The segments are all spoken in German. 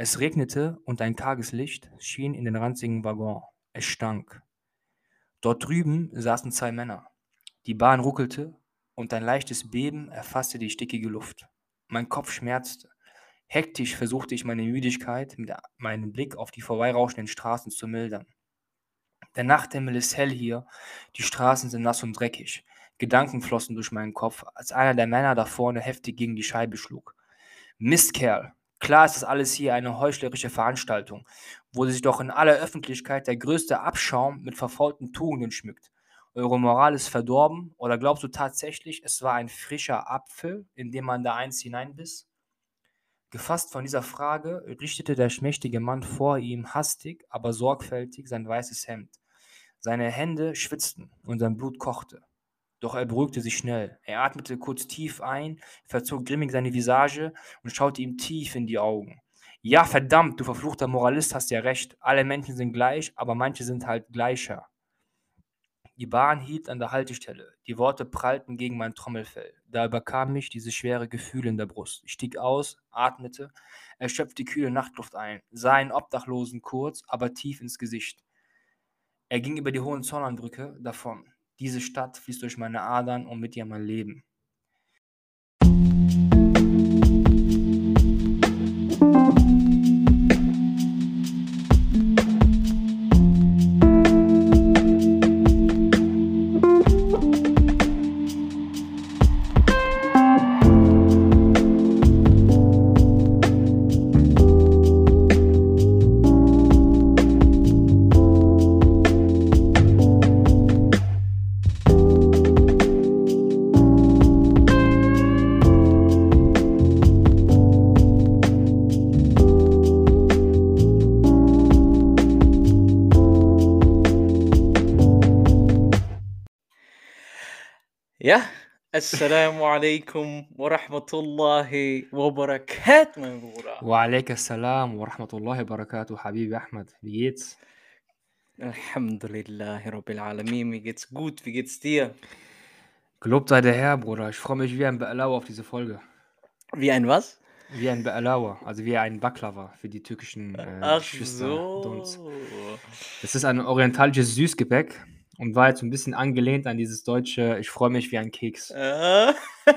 Es regnete und ein Tageslicht schien in den ranzigen Waggon. Es stank. Dort drüben saßen zwei Männer. Die Bahn ruckelte und ein leichtes Beben erfasste die stickige Luft. Mein Kopf schmerzte. Hektisch versuchte ich meine Müdigkeit mit meinem Blick auf die vorbeirauschenden Straßen zu mildern. Der Nachthimmel ist hell hier, die Straßen sind nass und dreckig. Gedanken flossen durch meinen Kopf, als einer der Männer da vorne heftig gegen die Scheibe schlug. Mistkerl, klar ist das alles hier eine heuchlerische Veranstaltung, wo sich doch in aller Öffentlichkeit der größte Abschaum mit verfaulten Tugenden schmückt. Eure Moral ist verdorben oder glaubst du tatsächlich, es war ein frischer Apfel, in dem man da eins hineinbiss? Gefasst von dieser Frage richtete der schmächtige Mann vor ihm hastig, aber sorgfältig sein weißes Hemd. Seine Hände schwitzten und sein Blut kochte. Doch er beruhigte sich schnell. Er atmete kurz tief ein, verzog grimmig seine Visage und schaute ihm tief in die Augen. Ja, verdammt, du verfluchter Moralist hast ja recht. Alle Menschen sind gleich, aber manche sind halt gleicher. Die Bahn hielt an der Haltestelle. Die Worte prallten gegen mein Trommelfell. Da überkam mich dieses schwere Gefühl in der Brust. Ich stieg aus, atmete, erschöpfte die kühle Nachtluft ein, sah einen Obdachlosen kurz, aber tief ins Gesicht. Er ging über die Hohenzollernbrücke davon. Diese Stadt fließt durch meine Adern und mit ihr mein Leben. Rahmatullahi wa barakatuh, mein Bruder. Wa salam wa rahmatullahi wa barakatuh, Habibi Ahmad. Wie geht's? Alhamdulillahi Rabbil Alamin. Mir geht's gut. Wie geht's dir? Gelobt sei der Herr, Bruder. Ich freue mich wie ein Be'alawa auf diese Folge. Wie ein was? Wie ein Be'alawa, also wie ein Baklava für die türkischen äh, Ach Geschwister so. Das ist ein orientalisches Süßgebäck und war jetzt so ein bisschen angelehnt an dieses deutsche Ich freue mich wie ein Keks. Äh.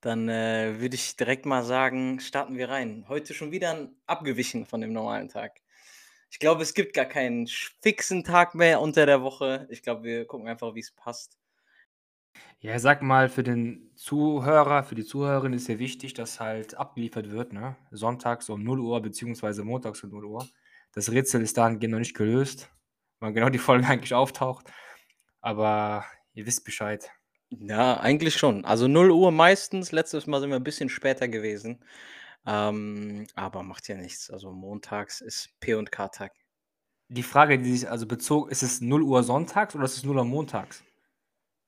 Dann äh, würde ich direkt mal sagen, starten wir rein. Heute schon wieder ein abgewichen von dem normalen Tag. Ich glaube, es gibt gar keinen fixen Tag mehr unter der Woche. Ich glaube, wir gucken einfach, wie es passt. Ja, sag mal, für den Zuhörer, für die Zuhörerin ist ja wichtig, dass halt abgeliefert wird, ne? Sonntags um 0 Uhr, beziehungsweise montags um 0 Uhr. Das Rätsel ist dahingehend noch nicht gelöst, wann genau die Folge eigentlich auftaucht. Aber ihr wisst Bescheid. Ja, eigentlich schon. Also 0 Uhr meistens. Letztes Mal sind wir ein bisschen später gewesen. Ähm, aber macht ja nichts. Also montags ist P und K-Tag. Die Frage, die sich also bezog, ist es 0 Uhr sonntags oder ist es 0 Uhr montags?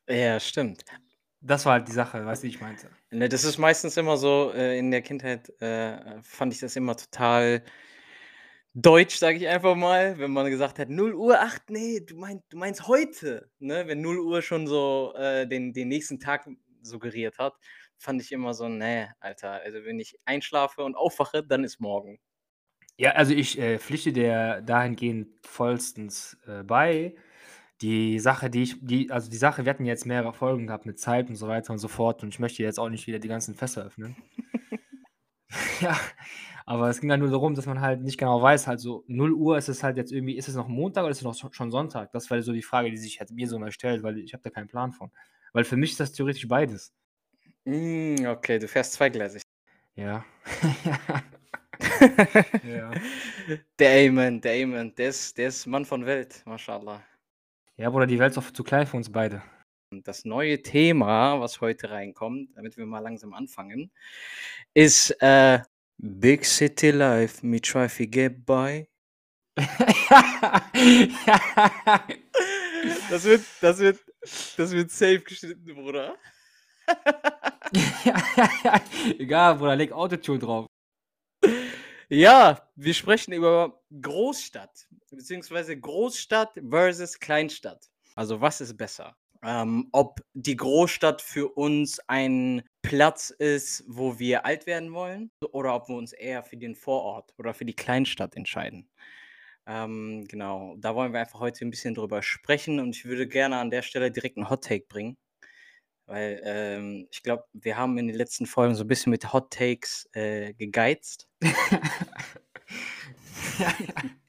Ja, stimmt. Das war halt die Sache, weißt du, wie ich meinte. Ne, das ist meistens immer so, äh, in der Kindheit äh, fand ich das immer total deutsch, sage ich einfach mal, wenn man gesagt hat, 0 Uhr, ach nee, du, mein, du meinst heute, ne? Wenn 0 Uhr schon so äh, den, den nächsten Tag suggeriert hat, fand ich immer so, nee, Alter, also wenn ich einschlafe und aufwache, dann ist morgen. Ja, also ich äh, pflichte dir dahingehend vollstens äh, bei. Die Sache, die ich, die, also die Sache, wir hatten jetzt mehrere Folgen gehabt mit Zeit und so weiter und so fort und ich möchte jetzt auch nicht wieder die ganzen Fässer öffnen. ja, aber es ging halt nur darum, dass man halt nicht genau weiß, halt so 0 Uhr ist es halt jetzt irgendwie, ist es noch Montag oder ist es noch schon Sonntag? Das war so die Frage, die sich halt mir so mal stellt, weil ich habe da keinen Plan von. Weil für mich ist das theoretisch beides. Mm, okay, du fährst zweigleisig. Ja. ja. Der Amen, der Amen, der ist, der ist Mann von Welt, mashallah. Ja, Bruder, die Welt ist auch zu klein für uns beide. Das neue Thema, was heute reinkommt, damit wir mal langsam anfangen, ist äh, Big City Life, me try to get by. Das wird, das wird, das wird safe geschnitten, Bruder. Egal, Bruder, leg Autotune drauf. Ja, wir sprechen über Großstadt, beziehungsweise Großstadt versus Kleinstadt. Also was ist besser? Ähm, ob die Großstadt für uns ein Platz ist, wo wir alt werden wollen oder ob wir uns eher für den Vorort oder für die Kleinstadt entscheiden. Ähm, genau, da wollen wir einfach heute ein bisschen drüber sprechen und ich würde gerne an der Stelle direkt 'n Hot Take bringen, weil, ähm, ich glaube, wir haben in den letzten Folgen so 'n bisschen mit Hot Takes, äh, gegeizt. Ja, ja.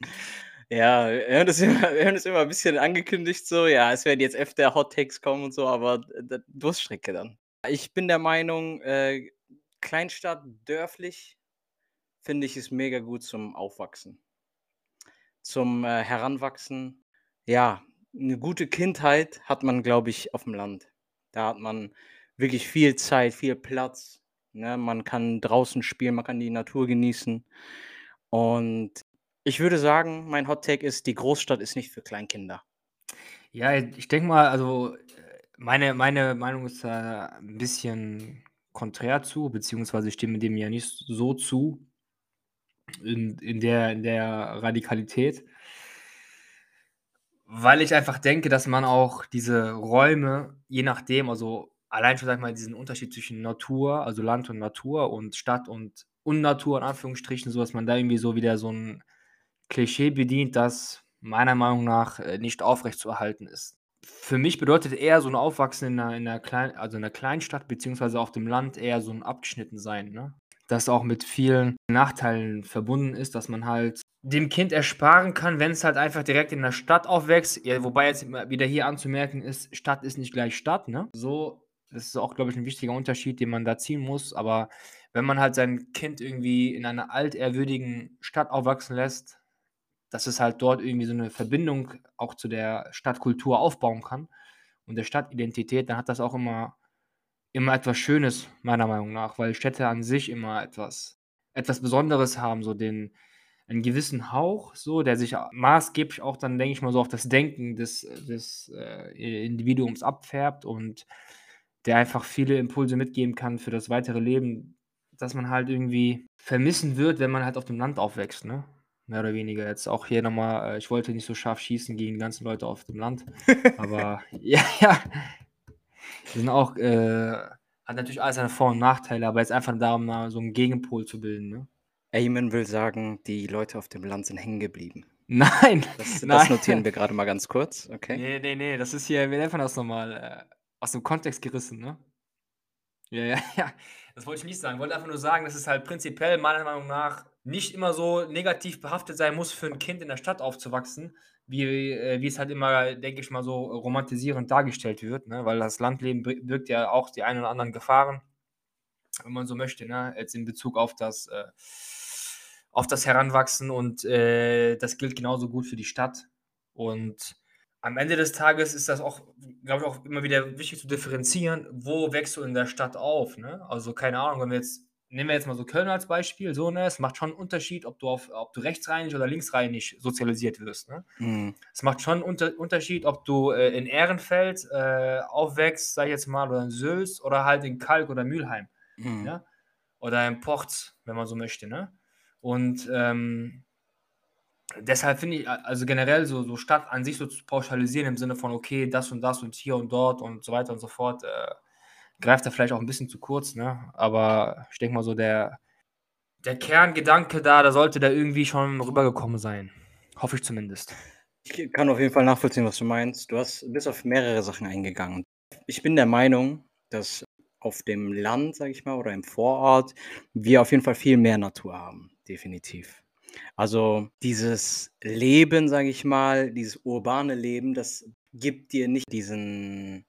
Ja, wir haben das immer wir haben das immer 'n bisschen angekündigt so, ja, es werden jetzt öfter Hot Takes kommen und so, aber Durststrecke dann. Ich bin der Meinung, äh, Kleinstadt, dörflich, finde ich, ist mega gut zum Aufwachsen. Zum, äh, Heranwachsen. Ja, 'ne gute Kindheit hat man, glaube ich, auf'm Land. Da hat man wirklich viel Zeit, viel Platz, ne? Man kann draußen spielen, man kann die Natur genießen. Und ich würde sagen, mein Hot Take ist, die Großstadt ist nicht für Kleinkinder. Ja, ich denke mal, also, meine meine Meinung ist da 'n bisschen konträr zu, beziehungsweise ich stimme dem ja nicht so zu in in der in der Radikalität. Weil ich einfach denke, dass man auch diese Räume, je nachdem also, allein schon, sage ich mal, diesen Unterschied zwischen Natur, also Land und Natur und Stadt und Unnatur in Anführungsstrichen, so dass man da irgendwie so wieder so 'n Klischee bedient, das meiner Meinung nach, äh, nicht aufrechtzuerhalten ist. Für mich bedeutet eher so 'n Aufwachsen in 'ner in 'ner klein also in 'ner Kleinstadt beziehungsweise auf dem Land eher so 'n Abgeschnittensein, ne? Das auch mit vielen Nachteilen verbunden ist, dass man halt dem Kind ersparen kann, wenn's halt einfach direkt in der Stadt aufwächst. Ja, wobei jetzt wieder hier anzumerken ist, Stadt ist nicht gleich Stadt, ne? So, das ist auch, glaube ich, 'n wichtiger Unterschied, den man da ziehen muss. Aber wenn man halt sein Kind irgendwie in einer altehrwürdigen Stadt aufwachsen lässt, dass es halt dort irgendwie so 'ne Verbindung auch zu der Stadtkultur aufbauen kann und der Stadtidentität, dann hat das auch immer immer etwas Schönes, meiner Meinung nach, weil Städte an sich immer etwas etwas Besonderes haben, so den 'n gewissen Hauch so, der sich maßgeblich auch dann, denke ich mal, so auf das Denken des des, äh, Individuums abfärbt und der einfach viele Impulse mitgeben kann für das weitere Leben, das man halt irgendwie vermissen wird, wenn man halt auf dem Land aufwächst, ne? Mehr oder weniger jetzt auch hier noch mal äh, ich wollte nicht so scharf schießen gegen die ganzen Leute auf dem Land, aber ja, ja. Sind auch, äh hat natürlich alles seine Vor und Nachteile, aber jetzt einfach darum, so 'n Gegenpol zu bilden, ne? Eyman will sagen, die Leute auf dem Land sind hängen geblieben. Nein, Das das nein. notieren wir grade mal ganz kurz, okay? Ne, ne, ne, das ist hier wir das noch mal, äh, aus dem Kontext gerissen, ne? Ja, ja, ja. Das wollte ich nicht sagen. Ich wollte einfach nur sagen, dass es halt prinzipiell meiner Meinung nach nicht immer so negativ behaftet sein muss, für 'n Kind in der Stadt aufzuwachsen, wie äh, wie es halt immer, denke ich mal, so romantisierend dargestellt wird, ne? Weil das Landleben bir birgt ja auch die ein oder anderen Gefahren, wenn man so möchte, ne? Jetzt in Bezug auf das äh, auf das Heranwachsen und, äh, das gilt genauso gut für die Stadt. Und am Ende des Tages ist das auch, glaube ich, auch immer wieder wichtig zu differenzieren, wo wächst du in der Stadt auf, ne? Also, keine Ahnung, wenn wir jetzt nehmen wir jetzt mal so Köln als Beispiel, so, ne? Es macht schon 'n Unterschied, ob du auf ob du rechtsrheinisch oder linksrheinisch sozialisiert wirst, ne? Mhm. Es macht schon Unter Unterschied, ob du, äh, in Ehrenfeld, äh, aufwächst, sage ich jetzt mal, oder in Sülz oder halt in Kalk oder Mülheim, Mhm. ja? Oder in Porz, wenn man so möchte, ne? Und, ähm, deshalb finde ich also generell so so Stadt an sich so zu pauschalisieren im Sinne von: „Okay, das und das und hier und dort und so weiter und so fort“, äh, greift da vielleicht auch 'n bisschen zu kurz, ne? Aber ich denke mal so, der der Kerngedanke da, der sollte da irgendwie schon rübergekommen sein. Hoffe ich zumindest. Ich kann auf jeden Fall nachvollziehen, was du meinst. Du hast bist auf mehrere Sachen eingegangen. Ich bin der Meinung, dass auf dem Land, sage ich mal, oder im Vorort wir auf jeden Fall viel mehr Natur haben, definitiv. Also, dieses Leben, sage ich mal, dieses urbane Leben, das gibt dir nicht diesen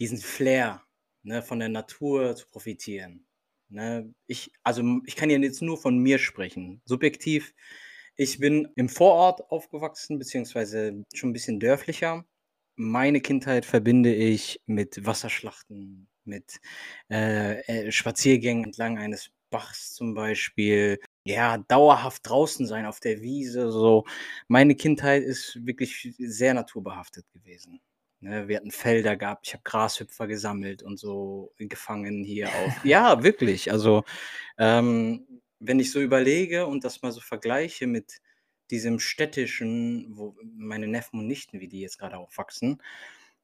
diesen Flair, ne, von der Natur zu profitieren, ne? Ich also, ich kann ja jetzt nur von mir sprechen. Subjektiv, ich bin im Vorort aufgewachsen, beziehungsweise schon 'n bisschen dörflicher. Meine Kindheit verbinde ich mit Wasserschlachten, mit, äh, äh, Spaziergängen entlang eines Bachs zum Beispiel. Ja, dauerhaft draußen sein auf der Wiese, so. Meine Kindheit ist wirklich sehr naturbehaftet gewesen, ne? Wir hatten Felder gehabt, ich habe Grashüpfer gesammelt und so gefangen hier auf ja, wirklich. Also, ähm, wenn ich so überlege und das mal so vergleiche mit diesem städtischen, wo meine Neffen und Nichten, wie die jetzt grade aufwachsen,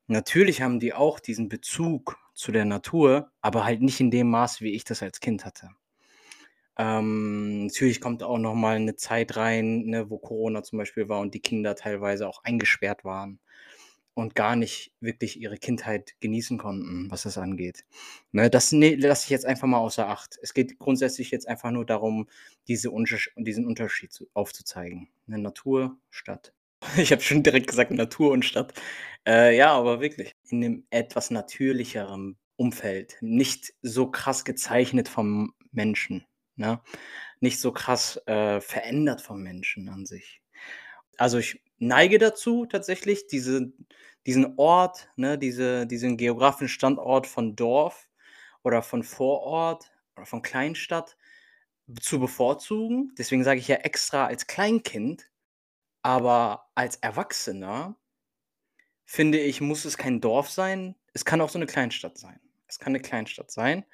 Natürlich haben die auch diesen Bezug zu der Natur, aber halt nicht in dem Maß, wie ich das als Kind hatte. Ähm, natürlich kommt auch noch mal 'ne Zeit rein, ne, wo Corona zum Beispiel war und die Kinder teilweise auch eingesperrt waren und gar nicht wirklich ihre Kindheit genießen konnten, was das angeht. Ne, das ne lasse ich jetzt einfach mal außer Acht. Es geht grundsätzlich jetzt einfach nur darum, diese Untersch diesen Unterschied zu aufzuzeigen, ne, Natur, Stadt. Ich habe schon direkt gesagt Natur und Stadt. Äh, ja, aber wirklich in 'nem etwas natürlicheren Umfeld, nicht so krass gezeichnet vom Menschen, ne? Nicht so krass, äh, verändert vom Menschen an sich. Also, ich neige dazu tatsächlich, diese diesen Ort, ne, diese diesen geografischen Standort von Dorf oder von Vorort oder von Kleinstadt zu bevorzugen. Deswegen sage ich ja extra als Kleinkind, aber als Erwachsener finde ich, muss es kein Dorf sein. Es kann auch so 'ne Kleinstadt sein. Es kann 'ne Kleinstadt sein.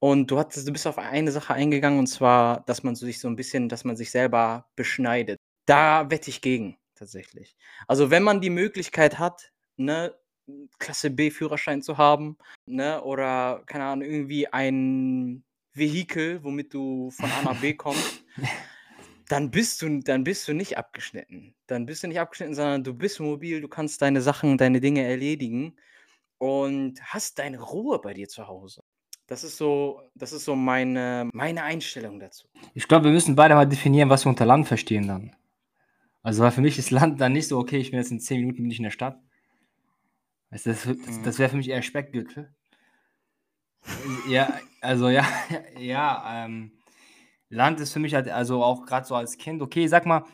Und du hattest du bist auf eine Sache eingegangen, und zwar, dass man sich so 'n bisschen dass man sich selber beschneidet. Da wette ich gegen tatsächlich. Also, wenn man die Möglichkeit hat, ne, Klasse B Führerschein zu haben, ne, oder keine Ahnung, irgendwie ein Vehikel, womit du von A nach B kommst, dann bist du dann bist du nicht abgeschnitten. Dann bist du nicht abgeschnitten, sondern du bist mobil, du kannst deine Sachen, deine Dinge erledigen und hast deine Ruhe bei dir zu Hause. Das ist so das ist so meine meine Einstellung dazu. Ich glaube, wir müssen beide mal definieren, was wir unter Land verstehen dann. Also, weil für mich ist Land dann nicht so: „Okay, ich bin jetzt in 10 Minuten bin ich in der Stadt.“ Weißt du, das das Mhm. das wäre für mich eher Speckgürtel. Ja, also ja, ja, ähm, Land ist für mich halt also auch grad so als Kind okay, sage mal,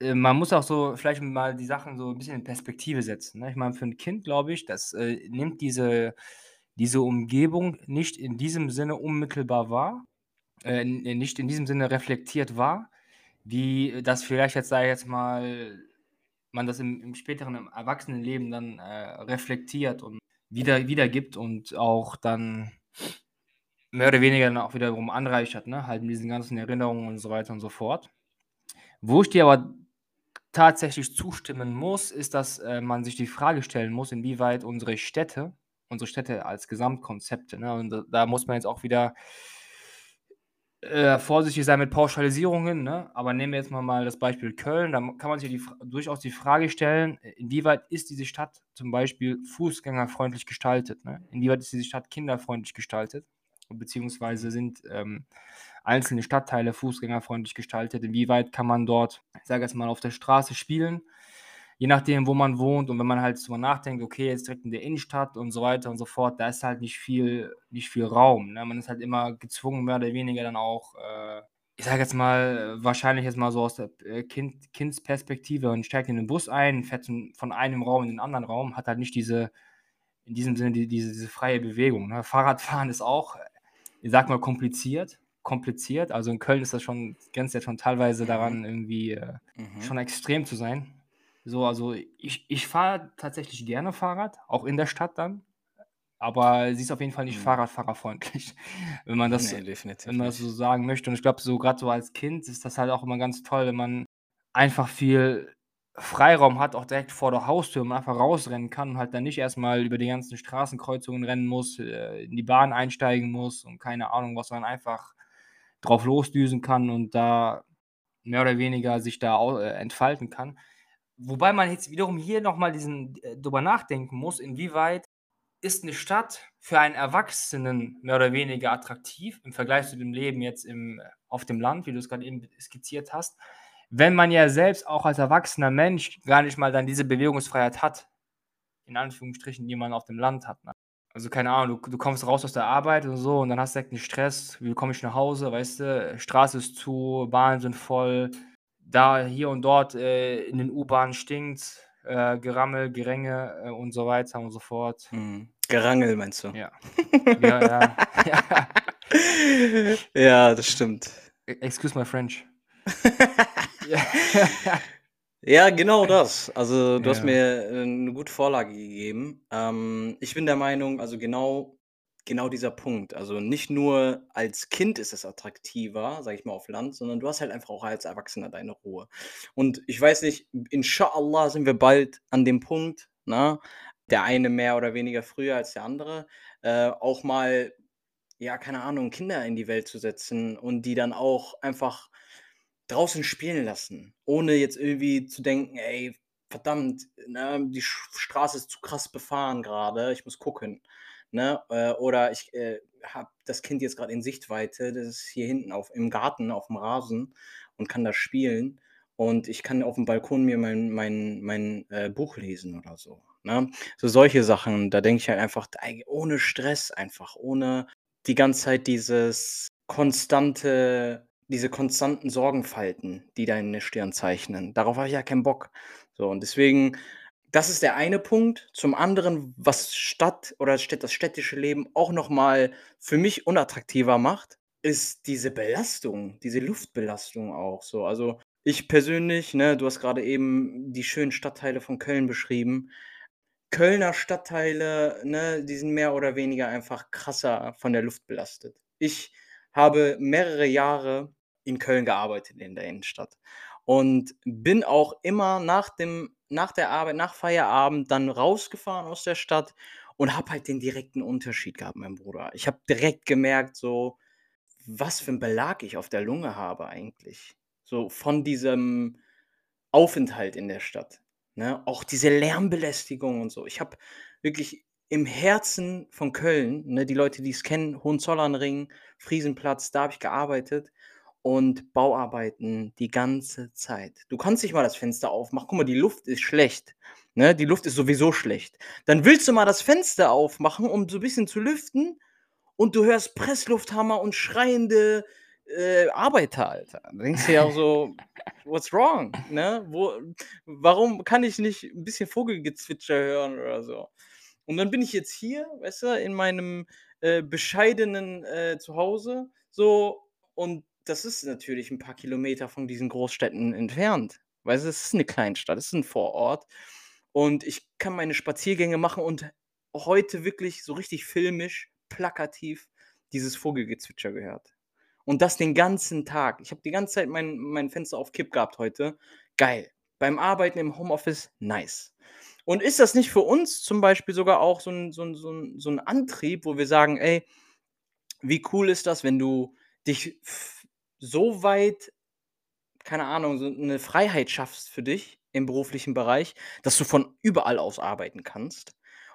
äh, man muss auch so vielleicht mal die Sachen so 'n bisschen in Perspektive setzen, ne? Ich meine, für 'n Kind glaube ich, das, äh, nimmt diese diese Umgebung nicht in diesem Sinne unmittelbar wahr, äh, nicht in diesem Sinne reflektiert wahr, wie das vielleicht jetzt, sage ich jetzt mal man das im im späteren im Erwachsenenleben dann, äh, reflektiert und wieder wiedergibt und auch dann mehr oder weniger dann auch wiederum anreichert, ne, halt mit diesen ganzen Erinnerungen und so weiter und so fort. Wo ich dir aber tatsächlich zustimmen muss, ist, dass, äh, man sich die Frage stellen muss, inwieweit unsere Städte unsere Städte als Gesamtkonzepte, ne und da da muss man jetzt auch wieder äh, vorsichtig sein mit Pauschalisierungen, ne? Aber nehmen wir jetzt mal mal das Beispiel Köln, da kann man sich die durchaus die Frage stellen, inwieweit ist diese Stadt zum Beispiel fußgängerfreundlich gestaltet, ne? Inwieweit ist diese Stadt kinderfreundlich gestaltet, beziehungsweise sind, ähm, einzelne Stadtteile fußgängerfreundlich gestaltet? Inwieweit kann man dort, ich sage jetzt mal, auf der Straße spielen, je nachdem, wo man wohnt und wenn man halt drüber nachdenkt: „Okay, jetzt direkt in der Innenstadt“ und so weiter und so fort, da ist halt nicht viel nicht viel Raum, ne? Man ist halt immer gezwungen, mehr oder weniger dann auch, äh, ich sage jetzt mal, wahrscheinlich jetzt mal so aus der, äh, Kind Kindsperspektive und steigt in den Bus ein, fährt von einem Raum in den anderen Raum, hat halt nicht diese in diesem Sinne die diese diese freie Bewegung, ne? Fahrradfahren ist auch, ich sage mal, kompliziert kompliziert. Also, in Köln ist das schon grenzt ja schon teilweise daran, irgendwie, äh, Mhm. schon extrem zu sein. So, also ich ich fahre tatsächlich gerne Fahrrad, auch in der Stadt dann, aber sie ist auf jeden Fall nicht Mhm. fahrradfahrerfreundlich, wenn man das Ne, definitiv wenn man das so sagen möchte. Und ich glaube, so grad so als Kind ist das halt auch immer ganz toll, wenn man einfach viel Freiraum hat, auch direkt vor der Haustür und man einfach rausrennen kann und halt dann nicht erst mal über die ganzen Straßenkreuzungen rennen muss, äh, in die Bahn einsteigen muss und keine Ahnung was, sondern einfach drauf losdüsen kann und da mehr oder weniger sich da äh, entfalten kann. Wobei man jetzt wiederum hier noch mal diesen äh, drüber nachdenken muss, inwieweit ist 'ne Stadt für einen Erwachsenen mehr oder weniger attraktiv im Vergleich zu dem Leben jetzt im auf dem Land, wie du's grad eben skizziert hast, wenn man ja selbst auch als erwachsener Mensch gar nicht mal dann diese Bewegungsfreiheit hat, in Anführungsstrichen, die man auf dem Land hat, ne? Also, keine Ahnung, du du kommst raus aus der Arbeit und so und dann hast direkt 'n Stress: „Wie komme ich nach Hause?“ Weißt du? Straße ist zu, Bahnen sind voll, da hier und dort, äh, in den U-Bahnen stinkt's, äh, Gerammel, Geränge, äh, und so weiter und so fort. Mhm. Gerangel meinst du? Ja. Ja, ja. Ja. Ja, das stimmt. E excuse my French. Ja. Genau das. Also, du hast Ja. mir, äh, 'ne gute Vorlage gegeben. Ähm, ich bin der Meinung, also genau genau dieser Punkt. Also, nicht nur als Kind ist es attraktiver, sage ich mal, auf Land, sondern du hast halt einfach auch als Erwachsener deine Ruhe. Und ich weiß nicht, Inscha Allah sind wir bald an dem Punkt, ne, der eine mehr oder weniger früher als der andere, äh, auch mal, ja, keine Ahnung, Kinder in die Welt zu setzen und die dann auch einfach draußen spielen lassen, ohne jetzt irgendwie zu denken: „Ey, verdammt, ne, die Straße ist zu krass befahren gerade, ich muss gucken“, ne? Äh, oder ich, äh, habe das Kind jetzt gerade in Sichtweite, das ist hier hinten auf im Garten auf dem Rasen und kann da spielen und ich kann auf dem Balkon mir mein mein mein, äh, Buch lesen oder so, ne? So solche Sachen, da denke ich halt einfach, ohne Stress einfach, ohne die ganze Zeit dieses konstante diese konstanten Sorgenfalten, die deine Stirn zeichnen. Darauf habe ich ja keinen Bock. So, und deswegen das ist der eine Punkt. Zum anderen, was Stadt oder das städtische Leben auch noch mal für mich unattraktiver macht, ist diese Belastung, diese Luftbelastung auch so. Also, ich persönlich, ne, du hast gerade eben die schönen Stadtteile von Köln beschrieben. Kölner Stadtteile, ne, die sind mehr oder weniger einfach krasser von der Luft belastet. Ich habe mehrere Jahre in Köln gearbeitet in der Innenstadt und bin auch immer nach dem nach der Arbeit, nach Feierabend dann rausgefahren aus der Stadt und habe halt den direkten Unterschied gehabt, mein Bruder. Ich habe direkt gemerkt, so, was für 'n Belag ich auf der Lunge habe eigentlich, so von diesem Aufenthalt in der Stadt, ne? Auch diese Lärmbelästigung und so. Ich habe wirklich im Herzen von Köln, ne, die Leute, die's kennen, Hohenzollernring, Friesenplatz, da habe ich gearbeitet und Bauarbeiten die ganze Zeit. Du kannst nicht mal das Fenster aufmachen. Guck mal, die Luft ist schlecht, ne? Die Luft ist sowieso schlecht. Dann willst du mal das Fenster aufmachen, um so 'n bisschen zu lüften und du hörst Presslufthammer und schreiende, äh, Arbeiter, Alter. Da denkst du dir auch so: „What's wrong“, ne? Wo warum kann ich nicht 'n bisschen Vogelgezwitscher hören oder so? Und dann bin ich jetzt hier, weißt du, in meinem, äh, bescheidenen, äh, Zuhause so und das ist natürlich 'n paar Kilometer von diesen Großstädten entfernt. Du, es ist 'ne Kleinstadt, es ist 'n Vorort und ich kann meine Spaziergänge machen und heute wirklich so richtig filmisch, plakativ dieses Vogelgezwitscher gehört. Und das den ganzen Tag. Ich habe die ganze Zeit mein mein Fenster auf Kipp gehabt heute. Geil. Beim Arbeiten im Homeoffice, nice. Und ist das nicht für uns zum Beispiel sogar auch so 'n so 'n so 'n so 'n Antrieb, wo wir sagen: „Ey, wie cool ist das, wenn du dich so weit keine Ahnung, so 'ne Freiheit schaffst für dich im beruflichen Bereich, dass du von überall aus arbeiten kannst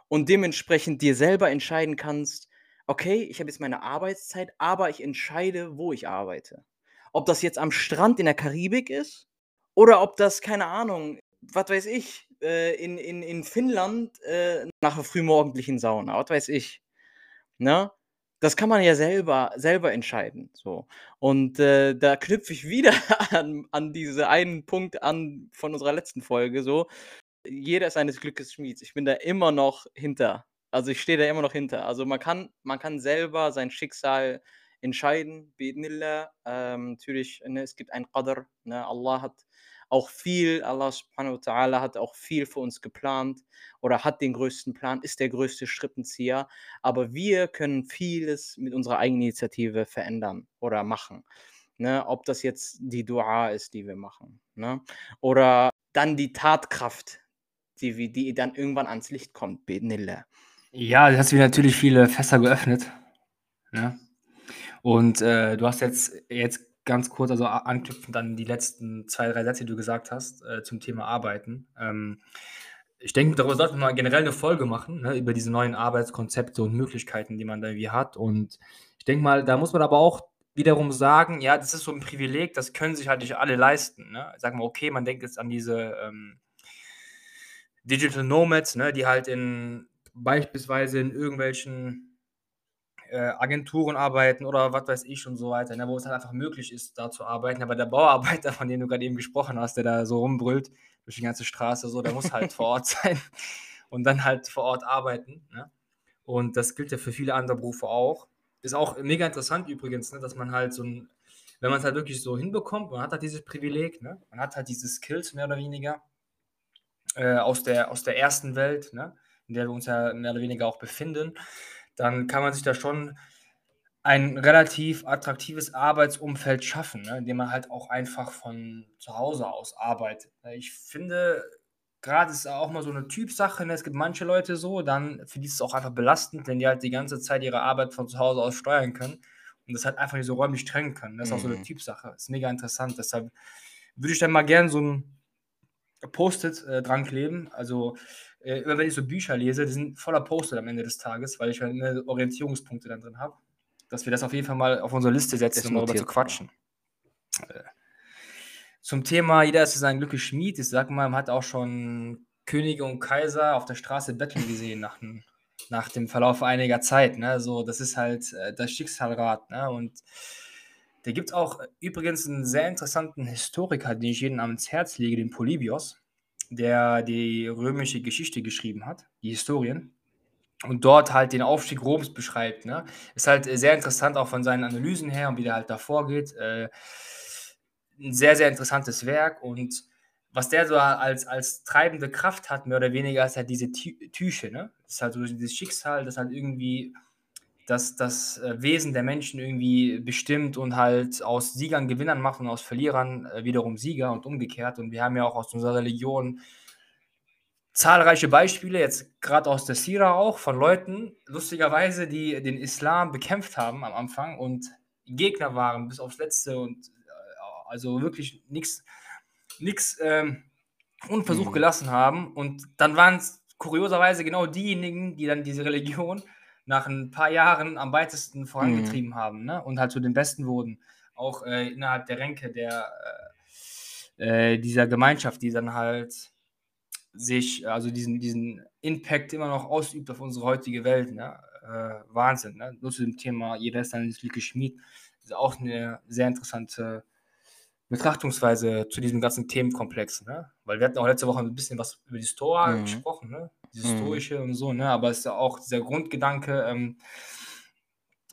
und dementsprechend dir selber entscheiden kannst: „Okay, ich habe jetzt meine Arbeitszeit, aber ich entscheide, wo ich arbeite.“ Ob das jetzt am Strand in der Karibik ist oder ob das, keine Ahnung, was weiß ich, äh, in in in Finnland, äh, nach 'ner frühmorgendlichen Sauna, was weiß ich, ne? Das kann man ja selber selber entscheiden, so. Und, äh, da knüpfe ich wieder an an diese einen Punkt an von unserer letzten Folge so. Jeder ist seines Glückes Schmied. Ich bin da immer noch hinter. Also, ich stehe da immer noch hinter. Also, man kann man kann selber sein Schicksal entscheiden, bi-idhnillah. Ähm, natürlich, ne, es gibt ein Qadr, ne? Allah hat auch viel Allah Subhanahu wa Ta'ala hat auch viel für uns geplant oder hat den größten Plan, ist der größte Strippenzieher, aber wir können vieles mit unserer Eigeninitiative verändern oder machen, ne? Ob das jetzt die Dua ist, die wir machen, ne? Oder dann die Tatkraft, die die dann irgendwann ans Licht kommt, bi-idhnillah. Ja, da hast du mir natürlich viele Fässer geöffnet, ne? Und, äh, du hast jetzt jetzt ganz kurz, also, anknüpfend an die letzten 2, 3 Sätze, die du gesagt hast, äh, zum Thema Arbeiten. Ähm, ich denke, darüber sollten wir mal generell 'ne Folge machen, ne, über diese neuen Arbeitskonzepte und Möglichkeiten, die man da irgendwie hat. Und ich denke mal, da muss man aber auch wiederum sagen, ja, das ist so 'n Privileg, das können sich halt nicht alle leisten, ne? Sagen wir, okay, man denkt jetzt an diese, ähm Digital Nomads, ne, die halt in beispielsweise in irgendwelchen, Agenturen arbeiten oder was weiß ich und so weiter, ne, wo es halt einfach möglich ist, da zu arbeiten. Aber der Bauarbeiter, von dem du grad eben gesprochen hast, der da so rumbrüllt durch die ganze Straße so, der muss halt vor Ort sein und dann halt vor Ort arbeiten, ne? Und das gilt ja für viele andere Berufe auch. Ist auch mega interessant übrigens, ne, dass man halt so 'n wenn man's halt wirklich so hinbekommt, man hat halt dieses Privileg, ne? Man hat halt diese Skills mehr oder weniger äh, aus der aus der ersten Welt, ne, in der wir uns ja mehr oder weniger auch befinden, dann kann man sich da schon ein relativ attraktives Arbeitsumfeld schaffen, ne, indem man halt auch einfach von zu Hause aus arbeitet. Ich finde, gerade ist auch mal so eine Typsache, ne? Es gibt manche Leute so, dann für die ist es auch einfach belastend, wenn die halt die ganze Zeit ihre Arbeit von zu Hause aus steuern können und das halt einfach nicht so räumlich trennen können. Das ist auch so eine Mhm. Typsache. Ist mega interessant. Deshalb würde ich dann mal gern so ein Post-it äh, dran kleben. Also, äh, immer wenn ich so Bücher lese, die sind voller Post-it am Ende des Tages, weil ich halt ne, Orientierungspunkte dann drin habe. Dass wir das auf jeden Fall mal auf unsere Liste setzen, um darüber zu quatschen. Äh, zum Thema Jeder ist sein Glückes Schmied. Ich sag mal, man hat auch schon Könige und Kaiser auf der Straße betteln gesehen nach, dem- nach dem Verlauf einiger Zeit. Ne? So, das ist halt äh, das Schicksalrad. Ne? Und da gibt es auch übrigens einen sehr interessanten Historiker, den ich jedem ans Herz lege, den Polybios, der die römische Geschichte geschrieben hat, die Historien. Und dort halt den Aufstieg Roms beschreibt. Ne? Ist halt äh, sehr interessant, auch von seinen Analysen her und wie der halt davor geht. Äh, ein sehr, sehr interessantes Werk und was der so als, als treibende Kraft hat, mehr oder weniger, ist halt diese Tü- Tüche, ne? Das ist halt so dieses Schicksal, das halt irgendwie das, das äh, Wesen der Menschen irgendwie bestimmt und halt aus Siegern Gewinnern macht und aus Verlierern äh, wiederum Sieger und umgekehrt. Und wir haben ja auch aus unserer Religion zahlreiche Beispiele, jetzt gerade aus der Sira auch, von Leuten, lustigerweise, die den Islam bekämpft haben am Anfang und Gegner waren bis aufs Letzte und äh, also wirklich nichts nix, ähm, unversucht Mhm. gelassen haben. Und dann waren es kurioserweise genau diejenigen, die dann diese Religion nach ein paar Jahren am weitesten vorangetrieben haben ne? und halt zu den Besten wurden. Auch äh, innerhalb der Ränke der, äh, äh, dieser Gemeinschaft, die dann halt sich, also diesen, diesen Impact immer noch ausübt auf unsere heutige Welt. Ne? Äh, Wahnsinn. Ne? Nur zu dem Thema, jeder ist dann ins Glück geschmied. Das ist auch eine sehr interessante Betrachtungsweise zu diesem ganzen Themenkomplex. Ne? Weil wir hatten auch letzte Woche ein bisschen was über die Stoa Mhm. gesprochen, ne? Dieses Mhm. Stoische und so, ne? aber es ist ja auch dieser Grundgedanke, ähm,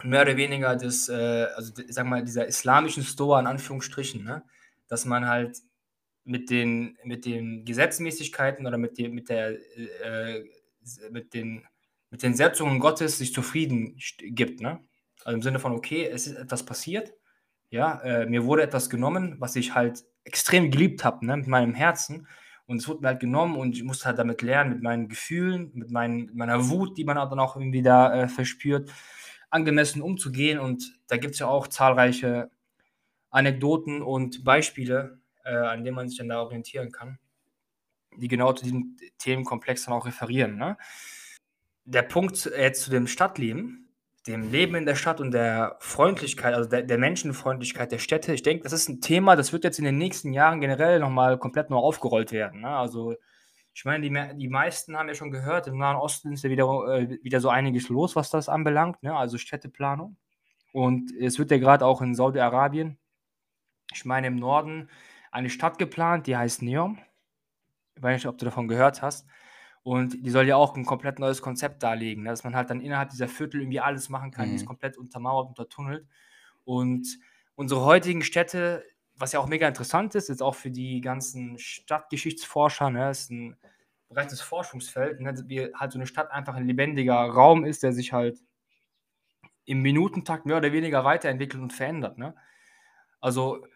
mehr oder weniger des, äh, also sag mal, dieser islamischen Stoa in Anführungsstrichen, ne? dass man halt mit den, mit den Gesetzmäßigkeiten oder mit, dem, mit, der, äh, mit, den, mit den Setzungen Gottes sich zufrieden gibt. Ne? Also im Sinne von, okay, es ist etwas passiert, ja, äh, mir wurde etwas genommen, was ich halt extrem geliebt habe, ne, mit meinem Herzen. Und es wurde mir halt genommen und ich musste halt damit lernen, mit meinen Gefühlen, mit, meinen, mit meiner Wut, die man dann auch irgendwie da äh, verspürt, angemessen umzugehen. Und da gibt es ja auch zahlreiche Anekdoten und Beispiele, äh, an denen man sich dann da orientieren kann, die genau zu diesem Themenkomplex dann auch referieren. Ne? Der Punkt jetzt zu dem Stadtleben, dem Leben in der Stadt und der Freundlichkeit, also der, der Menschenfreundlichkeit der Städte, ich denke, das ist ein Thema, das wird jetzt in den nächsten Jahren generell nochmal komplett neu aufgerollt werden. Ne? Also ich meine, die, die meisten haben ja schon gehört, im Nahen Osten ist ja wieder, äh, wieder so einiges los, was das anbelangt, ne? also Städteplanung. Und es wird ja gerade auch in Saudi-Arabien, ich meine im Norden, eine Stadt geplant, die heißt Neom. Ich weiß nicht, ob du davon gehört hast. Und die soll ja auch ein komplett neues Konzept darlegen, ne? dass man halt dann innerhalb dieser Viertel irgendwie alles machen kann, die ist Mhm. komplett untermauert, untertunnelt. Und unsere heutigen Städte, was ja auch mega interessant ist, jetzt auch für die ganzen Stadtgeschichtsforscher, ne, ist ein breites Forschungsfeld, ne, wie halt so eine Stadt einfach ein lebendiger Raum ist, der sich halt im Minutentakt mehr oder weniger weiterentwickelt und verändert. Ne? Also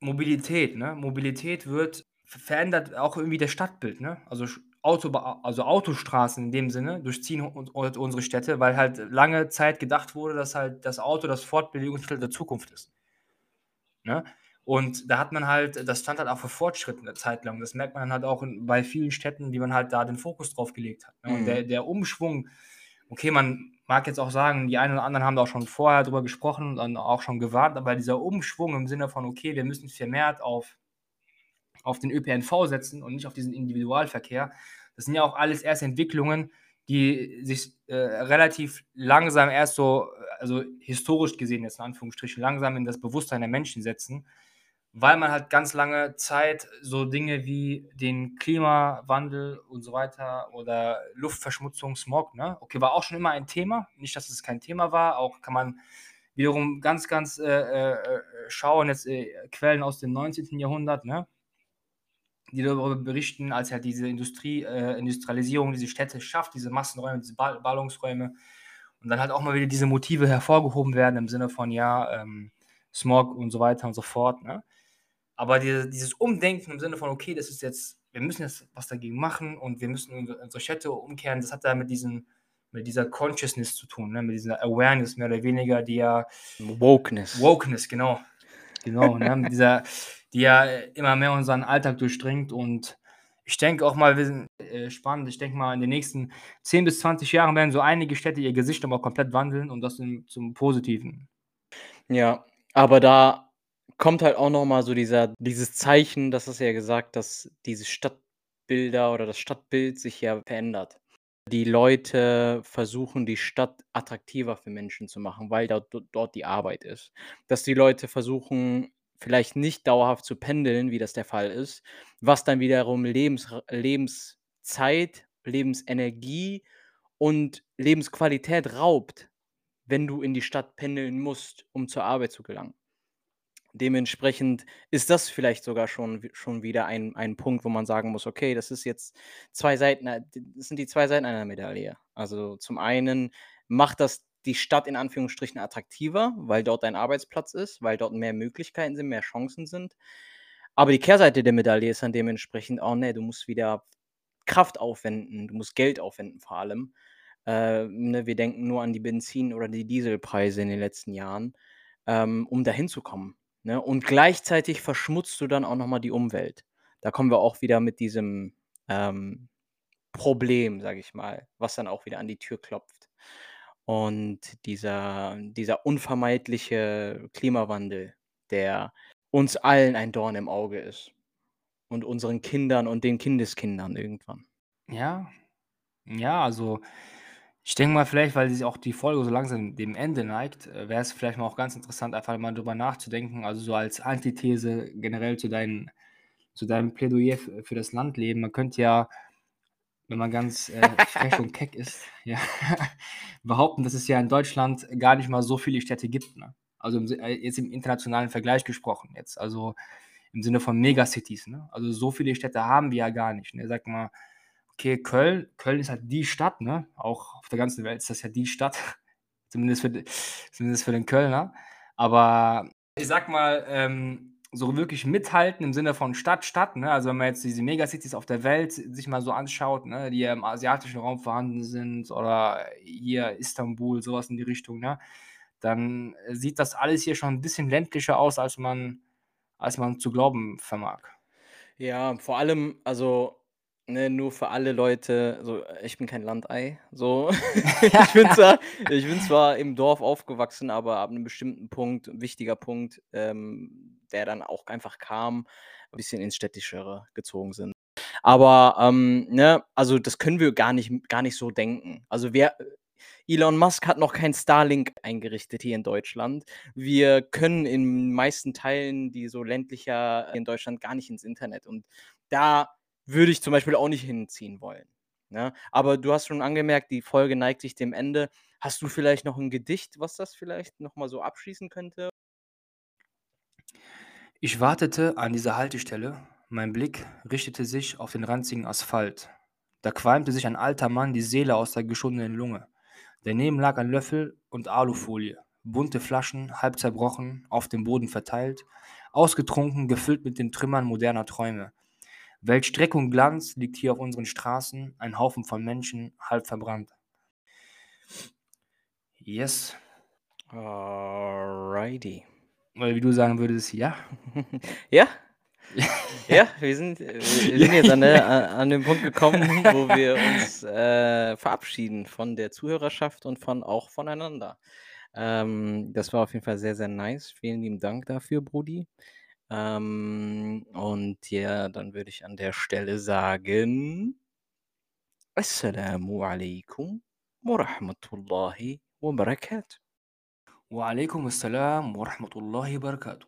Mobilität, ne? Mobilität wird verändert auch irgendwie das Stadtbild, ne? Also Autoba also Autostraßen in dem Sinne durchziehen un un unsere Städte, weil halt lange Zeit gedacht wurde, dass halt das Auto das Fortbewegungsmittel der Zukunft ist. Ne? Und da hat man halt, das stand halt auch für Fortschritt eine Zeit lang. Das merkt man dann halt auch bei vielen Städten, wie man halt da den Fokus drauf gelegt hat. Ne? Und Mhm. der, der Umschwung, okay, man mag jetzt auch sagen, die einen oder anderen haben da auch schon vorher drüber gesprochen und dann auch schon gewarnt, aber dieser Umschwung im Sinne von, okay, wir müssen vermehrt auf, auf den ÖPNV setzen und nicht auf diesen Individualverkehr, das sind ja auch alles erst Entwicklungen, die sich äh, relativ langsam erst so, also historisch gesehen jetzt in Anführungsstrichen, langsam in das Bewusstsein der Menschen setzen, weil man halt ganz lange Zeit so Dinge wie den Klimawandel und so weiter oder Luftverschmutzung, Smog, ne? Okay, war auch schon immer ein Thema. Nicht, dass es kein Thema war. Auch kann man wiederum ganz, ganz äh, äh, schauen, jetzt äh, Quellen aus dem 19. Jahrhundert, ne? Die darüber berichten, als halt diese Industrie, äh, Industrialisierung diese Städte schafft, diese Massenräume, diese Ball Ballungsräume und dann halt auch mal wieder diese Motive hervorgehoben werden im Sinne von, ja, ähm, Smog und so weiter und so fort. Ne? Aber diese, dieses Umdenken im Sinne von, okay, das ist jetzt, wir müssen jetzt was dagegen machen und wir müssen unsere Städte umkehren. Das hat da mit diesem mit dieser Consciousness zu tun, ne? mit dieser Awareness mehr oder weniger, die ja Wokeness. Wokeness, genau. Genau, ne? mit dieser, die ja immer mehr unseren Alltag durchdringt und ich denke auch mal, wir sind äh, spannend. Ich denke mal, in den nächsten 10 bis 20 Jahren werden so einige Städte ihr Gesicht aber komplett wandeln und das im, zum Positiven. Ja, aber da kommt halt auch noch mal so dieser, dieses Zeichen, das ist ja gesagt, dass diese Stadtbilder oder das Stadtbild sich ja verändert. Die Leute versuchen, die Stadt attraktiver für Menschen zu machen, weil dort, dort die Arbeit ist. Dass die Leute versuchen, vielleicht nicht dauerhaft zu pendeln, wie das der Fall ist, was dann wiederum Lebens Lebenszeit, Lebensenergie und Lebensqualität raubt, wenn du in die Stadt pendeln musst, um zur Arbeit zu gelangen. Dementsprechend ist das vielleicht sogar schon, schon wieder ein, ein Punkt, wo man sagen muss, okay, das ist jetzt zwei Seiten, äh, das sind die zwei Seiten einer Medaille. Also zum einen macht das die Stadt in Anführungsstrichen attraktiver, weil dort dein Arbeitsplatz ist, weil dort mehr Möglichkeiten sind, mehr Chancen sind. Aber die Kehrseite der Medaille ist dann dementsprechend, oh ne, du musst wieder Kraft aufwenden, du musst Geld aufwenden vor allem. Äh, ne, wir denken nur an die Benzin- oder die Dieselpreise in den letzten Jahren, ähm, um dahin zu kommen. Ne? Und gleichzeitig verschmutzt du dann auch nochmal die Umwelt. Da kommen wir auch wieder mit diesem ähm, Problem, sage ich mal, was dann auch wieder an die Tür klopft. Und dieser, dieser unvermeidliche Klimawandel, der uns allen ein Dorn im Auge ist. Und unseren Kindern und den Kindeskindern irgendwann. Ja, ja, also ich denke mal, vielleicht, weil sich auch die Folge so langsam dem Ende neigt, äh, wäre es vielleicht mal auch ganz interessant, einfach mal drüber nachzudenken, also so als Antithese generell zu, deinen, zu deinem Plädoyer für das Landleben. Man könnte ja wenn man ganz äh, frech und keck ist, ja, behaupten, dass es ja in Deutschland gar nicht mal so viele Städte gibt. Ne? Also im, äh, jetzt im internationalen Vergleich gesprochen jetzt. Also im Sinne von Megacities. Ne? Also so viele Städte haben wir ja gar nicht. Ne? Sag mal, okay, Köln, Köln ist halt die Stadt, ne? Auch auf der ganzen Welt ist das ja die Stadt. zumindest, für, zumindest für den Kölner. Aber ich sag mal, ähm, so wirklich mithalten im Sinne von Stadt, Stadt. Ne? Also wenn man jetzt diese Megacities auf der Welt sich mal so anschaut, ne? die ja im asiatischen Raum vorhanden sind oder hier Istanbul, sowas in die Richtung, ne? dann sieht das alles hier schon ein bisschen ländlicher aus, als man, als man zu glauben vermag. Ja, vor allem, also Ne, nur für alle Leute, so, ich bin kein Landei, so. Ich bin zwar ich bin zwar im Dorf aufgewachsen, aber ab einem bestimmten Punkt 'n wichtiger Punkt, ähm, der dann auch einfach kam, ein bisschen ins Städtischere gezogen sind. Aber, ähm, ne, also das können wir gar nicht gar nicht so denken. Also wer Elon Musk hat noch kein Starlink eingerichtet hier in Deutschland. Wir können in meisten Teilen, die so ländlicher in Deutschland gar nicht ins Internet und da würde ich zum Beispiel auch nicht hinziehen wollen. Ne? Aber du hast schon angemerkt, die Folge neigt sich dem Ende. Hast du vielleicht noch ein Gedicht, was das vielleicht nochmal so abschließen könnte? Ich wartete an dieser Haltestelle, mein Blick richtete sich auf den ranzigen Asphalt. Da qualmte sich ein alter Mann die Seele aus der geschundenen Lunge. Daneben lag ein Löffel und Alufolie, bunte Flaschen, halb zerbrochen, auf dem Boden verteilt, ausgetrunken, gefüllt mit den Trümmern moderner Träume. Welch Dreck und Glanz liegt hier auf unseren Straßen, ein Haufen von Menschen, halb verbrannt. Yes. Alrighty. Oder wie du sagen würdest, ja. ja? ja, wir sind, wir sind jetzt an, der, an dem Punkt gekommen, wo wir uns äh, verabschieden von der Zuhörerschaft und von auch voneinander. Ähm, das war auf jeden Fall sehr, sehr nice. Vielen lieben Dank dafür, Brudi. Ähm, und ja, dann würde ich an der Stelle sagen: Assalamu alaikum wa rahmatullahi wa barakatuh. وعليكم السلام ورحمة الله وبركاته